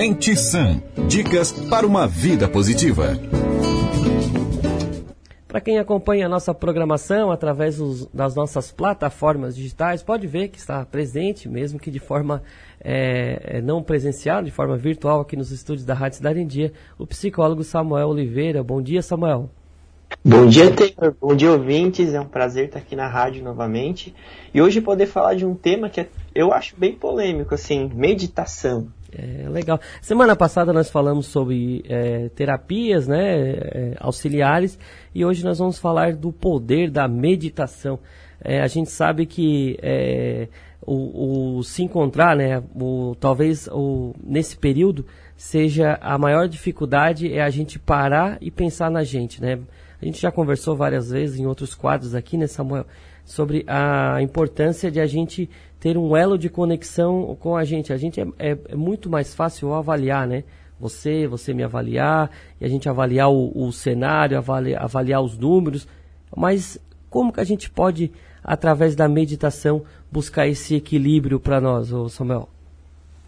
Mente Sã. Dicas para uma vida positiva. Para quem acompanha a nossa programação através dos, das nossas plataformas digitais, pode ver que está presente, mesmo que de forma é, não presencial, de forma virtual, aqui nos estúdios da Rádio Cidade em Dia, o psicólogo Samuel Oliveira. Bom dia, Samuel. Bom dia, Taylor. Bom dia, ouvintes. É um prazer estar aqui na rádio novamente. E hoje poder falar de um tema que eu acho bem polêmico, assim, meditação. É, legal. Semana passada nós falamos sobre é, terapias né, é, auxiliares e hoje nós vamos falar do poder da meditação. É, a gente sabe que é, o, o, se encontrar, né, o, talvez o, nesse período seja a maior dificuldade é a gente parar e pensar na gente, né? A gente já conversou várias vezes em outros quadros aqui, né, Samuel, sobre a importância de a gente ter um elo de conexão com a gente. A gente é, é, é muito mais fácil avaliar, né? Você, você me avaliar, e a gente avaliar o, o cenário, avaliar, avaliar os números, mas como que a gente pode, através da meditação, buscar esse equilíbrio para nós, Samuel?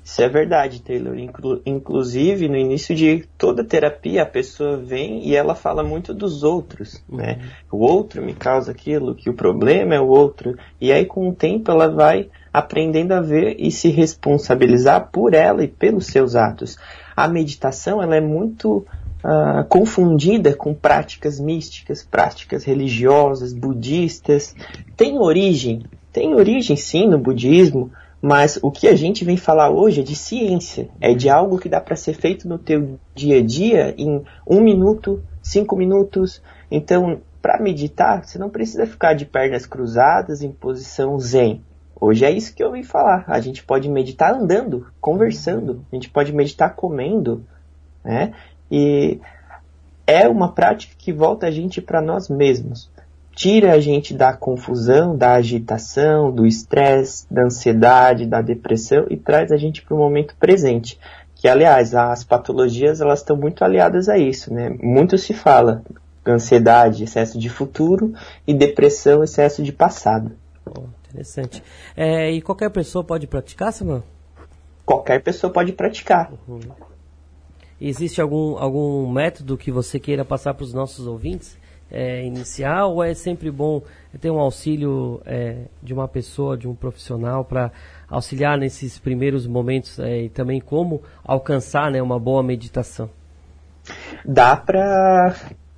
Isso é verdade, Taylor. Inclu inclusive, no início de toda terapia, a pessoa vem e ela fala muito dos outros, uhum. né? O outro me causa aquilo, que o problema é o outro. E aí, com o tempo, ela vai aprendendo a ver e se responsabilizar por ela e pelos seus atos. A meditação, ela é muito uh, confundida com práticas místicas, práticas religiosas, budistas. Tem origem, tem origem sim no budismo, mas o que a gente vem falar hoje é de ciência, é de algo que dá para ser feito no teu dia a dia em um minuto, cinco minutos. Então, para meditar, você não precisa ficar de pernas cruzadas em posição zen. Hoje é isso que eu vim falar. A gente pode meditar andando, conversando. A gente pode meditar comendo, né? E é uma prática que volta a gente para nós mesmos tira a gente da confusão, da agitação, do estresse, da ansiedade, da depressão e traz a gente para o momento presente. Que, aliás, as patologias elas estão muito aliadas a isso, né? Muito se fala ansiedade, excesso de futuro e depressão, excesso de passado. Oh, interessante. É, e qualquer pessoa pode praticar, Samuel? Qualquer pessoa pode praticar. Uhum. Existe algum, algum método que você queira passar para os nossos ouvintes? É, inicial ou é sempre bom ter um auxílio é, de uma pessoa, de um profissional para auxiliar nesses primeiros momentos é, e também como alcançar né, uma boa meditação? Dá para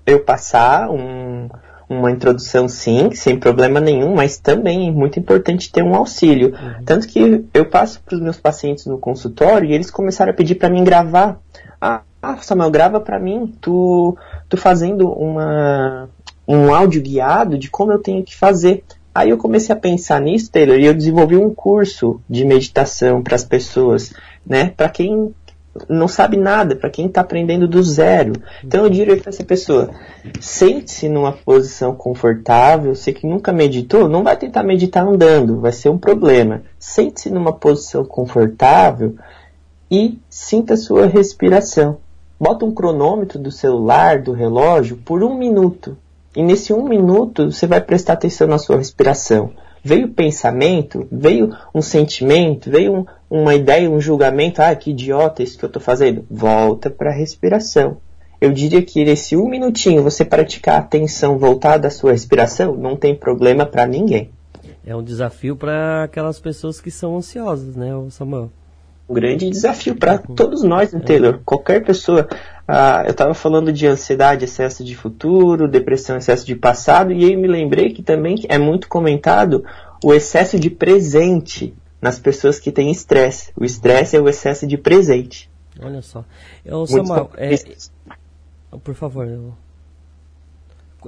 eu passar um, uma introdução sim, sem problema nenhum, mas também é muito importante ter um auxílio. Uhum. Tanto que eu passo para os meus pacientes no consultório e eles começaram a pedir para mim gravar. Ah, Samuel, grava para mim. Tu tô fazendo uma, um áudio guiado de como eu tenho que fazer. Aí eu comecei a pensar nisso, Taylor, e eu desenvolvi um curso de meditação para as pessoas, né? Para quem não sabe nada, para quem está aprendendo do zero. Então eu diria para essa pessoa: sente-se numa posição confortável. Você que nunca meditou, não vai tentar meditar andando, vai ser um problema. Sente-se numa posição confortável e sinta a sua respiração bota um cronômetro do celular, do relógio, por um minuto. E nesse um minuto você vai prestar atenção na sua respiração. Veio pensamento, veio um sentimento, veio um, uma ideia, um julgamento. Ah, que idiota isso que eu estou fazendo. Volta para a respiração. Eu diria que nesse um minutinho você praticar a atenção voltada à sua respiração, não tem problema para ninguém. É um desafio para aquelas pessoas que são ansiosas, né, Samuel? Um grande desafio para todos nós, né, Taylor? Qualquer pessoa. Ah, eu estava falando de ansiedade, excesso de futuro, depressão, excesso de passado, e aí me lembrei que também é muito comentado o excesso de presente nas pessoas que têm estresse. O estresse é o excesso de presente. Olha só. Eu, Samuel, é, por favor. Eu...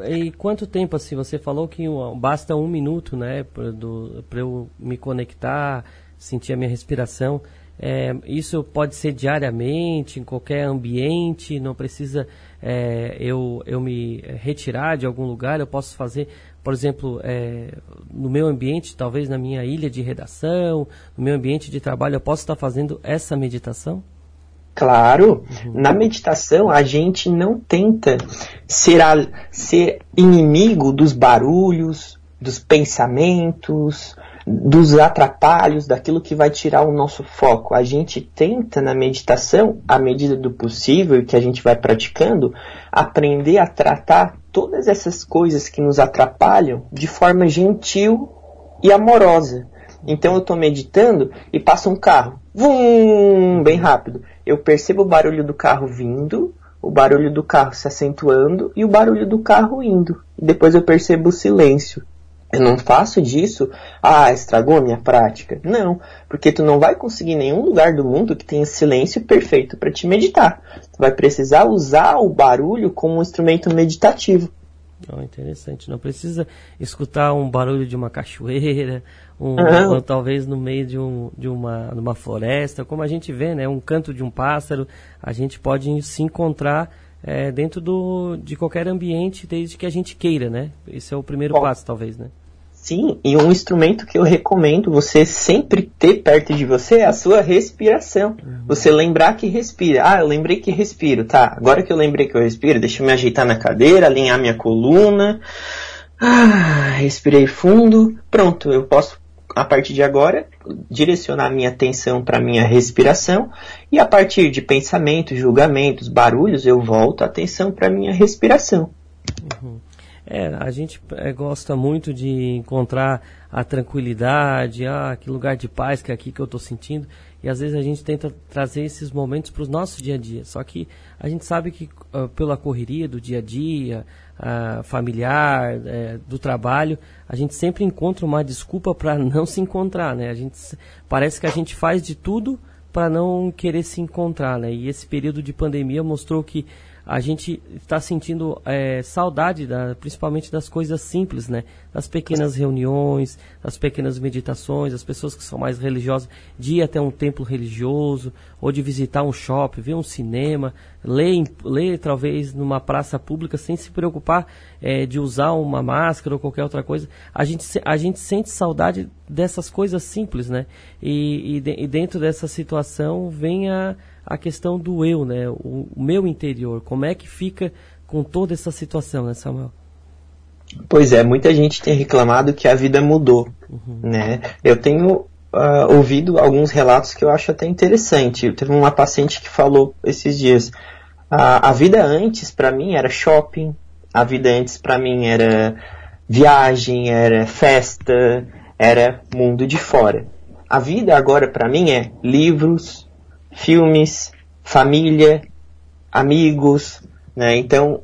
E quanto tempo assim? Você falou que basta um minuto, né, para eu me conectar, sentir a minha respiração. É, isso pode ser diariamente, em qualquer ambiente, não precisa é, eu, eu me retirar de algum lugar, eu posso fazer, por exemplo, é, no meu ambiente, talvez na minha ilha de redação, no meu ambiente de trabalho, eu posso estar fazendo essa meditação? Claro, uhum. na meditação a gente não tenta ser, a, ser inimigo dos barulhos, dos pensamentos, dos atrapalhos, daquilo que vai tirar o nosso foco. A gente tenta na meditação, à medida do possível que a gente vai praticando, aprender a tratar todas essas coisas que nos atrapalham de forma gentil e amorosa. Então eu estou meditando e passa um carro, vum, bem rápido. Eu percebo o barulho do carro vindo, o barulho do carro se acentuando e o barulho do carro indo. E depois eu percebo o silêncio. Eu não faço disso, ah, estragou a minha prática. Não, porque tu não vai conseguir nenhum lugar do mundo que tenha silêncio perfeito para te meditar. Tu vai precisar usar o barulho como um instrumento meditativo. Oh, interessante. Não precisa escutar um barulho de uma cachoeira, um, uhum. ou talvez no meio de, um, de, uma, uma floresta, como a gente vê, né? Um canto de um pássaro. A gente pode se encontrar é, dentro do, de qualquer ambiente, desde que a gente queira, né? Esse é o primeiro Bom. passo, talvez, né? Sim, e um instrumento que eu recomendo você sempre ter perto de você é a sua respiração. Uhum. Você lembrar que respira. Ah, eu lembrei que respiro, tá? Agora que eu lembrei que eu respiro, deixa eu me ajeitar na cadeira, alinhar minha coluna. Ah, respirei fundo. Pronto, eu posso a partir de agora direcionar minha atenção para minha respiração e a partir de pensamentos, julgamentos, barulhos, eu volto a atenção para minha respiração. Uhum. É, a gente é, gosta muito de encontrar a tranquilidade, ah, que lugar de paz que é aqui que eu estou sentindo. E às vezes a gente tenta trazer esses momentos para o nosso dia a dia. Só que a gente sabe que uh, pela correria do dia a dia, uh, familiar, uh, do trabalho, a gente sempre encontra uma desculpa para não se encontrar, né? A gente parece que a gente faz de tudo para não querer se encontrar, né? E esse período de pandemia mostrou que a gente está sentindo é, saudade, da, principalmente das coisas simples, né? Das pequenas reuniões, das pequenas meditações, as pessoas que são mais religiosas, de ir até um templo religioso, ou de visitar um shopping, ver um cinema, ler, ler talvez numa praça pública sem se preocupar é, de usar uma máscara ou qualquer outra coisa. A gente, a gente sente saudade dessas coisas simples, né? E, e, e dentro dessa situação vem a a questão do eu, né? O, o, meu interior. Como é que fica com toda essa situação, né, Samuel? Pois é, muita gente tem reclamado que a vida mudou, uhum. né? Eu tenho uh, ouvido alguns relatos que eu acho até interessante. Teve uma paciente que falou esses dias: a, a vida antes para mim era shopping, a vida antes para mim era viagem, era festa, era mundo de fora. A vida agora para mim é livros, filmes, família, amigos, né? Então,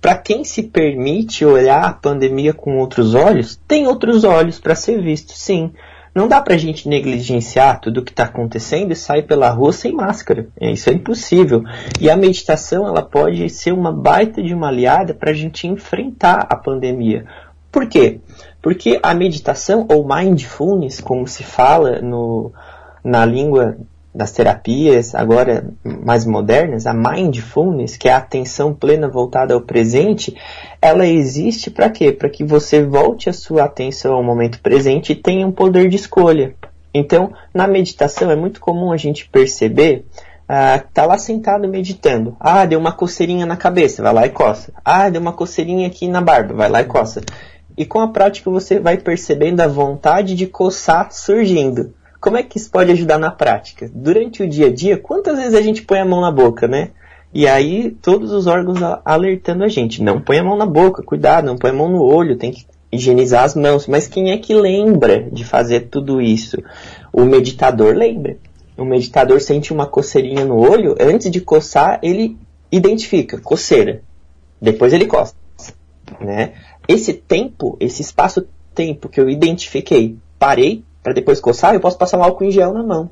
para quem se permite olhar a pandemia com outros olhos, tem outros olhos para ser visto, sim. Não dá para a gente negligenciar tudo o que está acontecendo e sair pela rua sem máscara. É, isso é impossível. E a meditação ela pode ser uma baita de uma aliada para a gente enfrentar a pandemia. Por quê? Porque a meditação, ou mindfulness, como se fala no, na língua das terapias agora mais modernas, a mindfulness, que é a atenção plena voltada ao presente, ela existe para quê? Para que você volte a sua atenção ao momento presente e tenha um poder de escolha. Então, na meditação é muito comum a gente perceber ah, tá lá sentado meditando. Ah, deu uma coceirinha na cabeça, vai lá e coça. Ah, deu uma coceirinha aqui na barba, vai lá e coça. E com a prática você vai percebendo a vontade de coçar surgindo. Como é que isso pode ajudar na prática? Durante o dia a dia, quantas vezes a gente põe a mão na boca, né? E aí todos os órgãos alertando a gente, não põe a mão na boca, cuidado, não põe a mão no olho, tem que higienizar as mãos. Mas quem é que lembra de fazer tudo isso? O meditador lembra. O meditador sente uma coceirinha no olho, antes de coçar, ele identifica, coceira. Depois ele coça, né? Esse tempo, esse espaço-tempo que eu identifiquei, parei, para depois coçar, eu posso passar um álcool em gel na mão.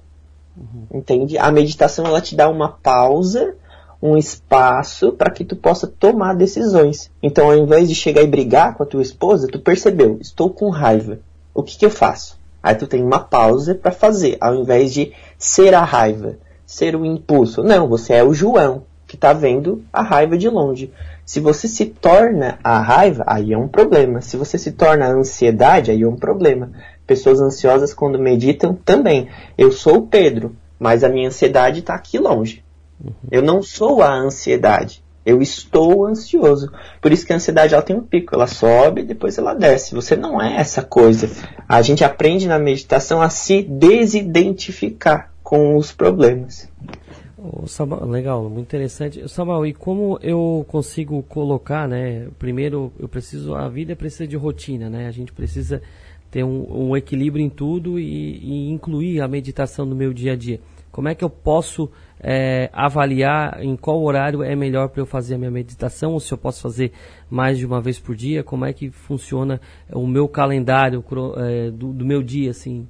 Uhum. Entende? A meditação ela te dá uma pausa, um espaço para que tu possa tomar decisões. Então, ao invés de chegar e brigar com a tua esposa, tu percebeu, estou com raiva. O que, que eu faço? Aí tu tem uma pausa para fazer, ao invés de ser a raiva, ser o impulso. Não, você é o João que está vendo a raiva de longe. Se você se torna a raiva, aí é um problema. Se você se torna a ansiedade, aí é um problema. Pessoas ansiosas, quando meditam, também. Eu sou o Pedro, mas a minha ansiedade está aqui longe. Uhum. Eu não sou a ansiedade. Eu estou ansioso. Por isso que a ansiedade ela tem um pico, ela sobe e depois ela desce. Você não é essa coisa. A gente aprende na meditação a se desidentificar com os problemas. Legal, muito interessante. Samuel, e como eu consigo colocar, né? Primeiro, eu preciso, a vida precisa de rotina, né? A gente precisa ter um, um equilíbrio em tudo e, e, incluir a meditação no meu dia a dia. Como é que eu posso é, avaliar em qual horário é melhor para eu fazer a minha meditação, ou se eu posso fazer mais de uma vez por dia? Como é que funciona o meu calendário é, do, do meu dia, assim?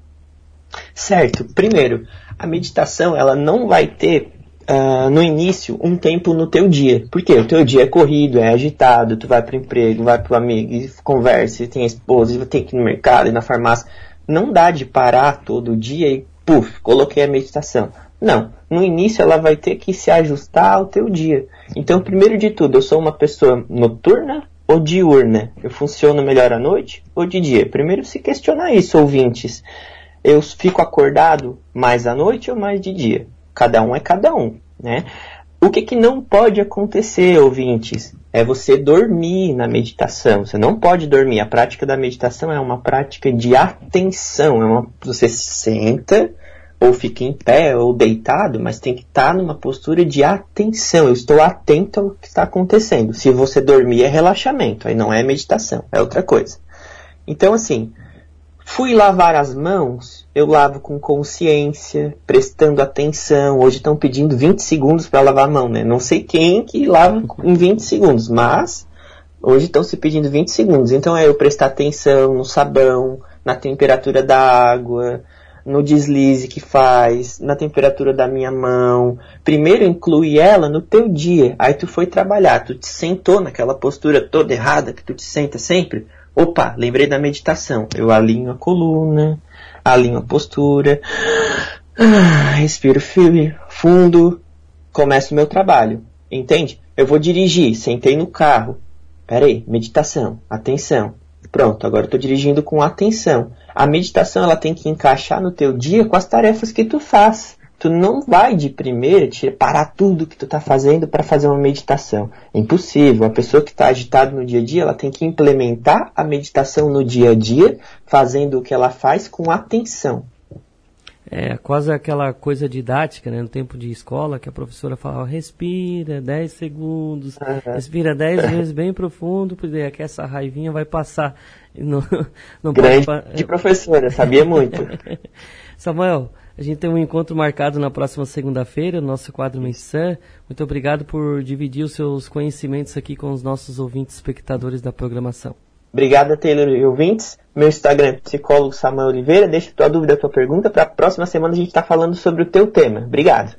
Certo. Primeiro, a meditação ela não vai ter uh, no início um tempo no teu dia. Porque o teu dia é corrido, é agitado, tu vai para o emprego, vai para o amigo, e conversa, e tem a esposa, e tem que ir no mercado e na farmácia. Não dá de parar todo dia e, puf, coloquei a meditação. Não. No início ela vai ter que se ajustar ao teu dia. Então, primeiro de tudo, eu sou uma pessoa noturna ou diurna? Eu funciono melhor à noite ou de dia? Primeiro se questionar isso, ouvintes. Eu fico acordado mais à noite ou mais de dia? Cada um é cada um, né? O que, que não pode acontecer, ouvintes, é você dormir na meditação. Você não pode dormir. A prática da meditação é uma prática de atenção. É uma, você senta ou fica em pé ou deitado, mas tem que estar numa postura de atenção. Eu estou atento ao que está acontecendo. Se você dormir é relaxamento, aí não é meditação, é outra coisa. Então assim, Fui lavar as mãos, eu lavo com consciência, prestando atenção. Hoje estão pedindo 20 segundos para lavar a mão, né? Não sei quem que lava em 20 segundos, mas hoje estão se pedindo 20 segundos. Então é eu prestar atenção no sabão, na temperatura da água, no deslize que faz, na temperatura da minha mão. Primeiro inclui ela no teu dia. Aí tu foi trabalhar, tu te sentou naquela postura toda errada que tu te senta sempre. Opa, lembrei da meditação. Eu alinho a coluna, alinho a postura, ah, respiro firme, fundo, começo o meu trabalho. Entende? Eu vou dirigir, sentei no carro. Peraí, meditação, atenção. Pronto, agora estou dirigindo com atenção. A meditação ela tem que encaixar no teu dia com as tarefas que tu faz tu não vai de primeira te parar tudo que tu está fazendo para fazer uma meditação. É impossível. A pessoa que está agitada no dia a dia, ela tem que implementar a meditação no dia a dia, fazendo o que ela faz com atenção. É quase aquela coisa didática, né? No tempo de escola, que a professora falava, respira 10 segundos, uhum. respira 10 vezes bem profundo, porque é que essa raivinha vai passar. Não, não Grande pode... de professora, sabia muito. Samuel, a gente tem um encontro marcado na próxima segunda-feira, no nosso quadro Mensã. Muito obrigado por dividir os seus conhecimentos aqui com os nossos ouvintes espectadores da programação. Obrigado, Taylor e ouvintes. Meu Instagram é psicólogo Samuel Oliveira. Deixa tua dúvida, tua pergunta. Para a próxima semana a gente está falando sobre o teu tema. Obrigado.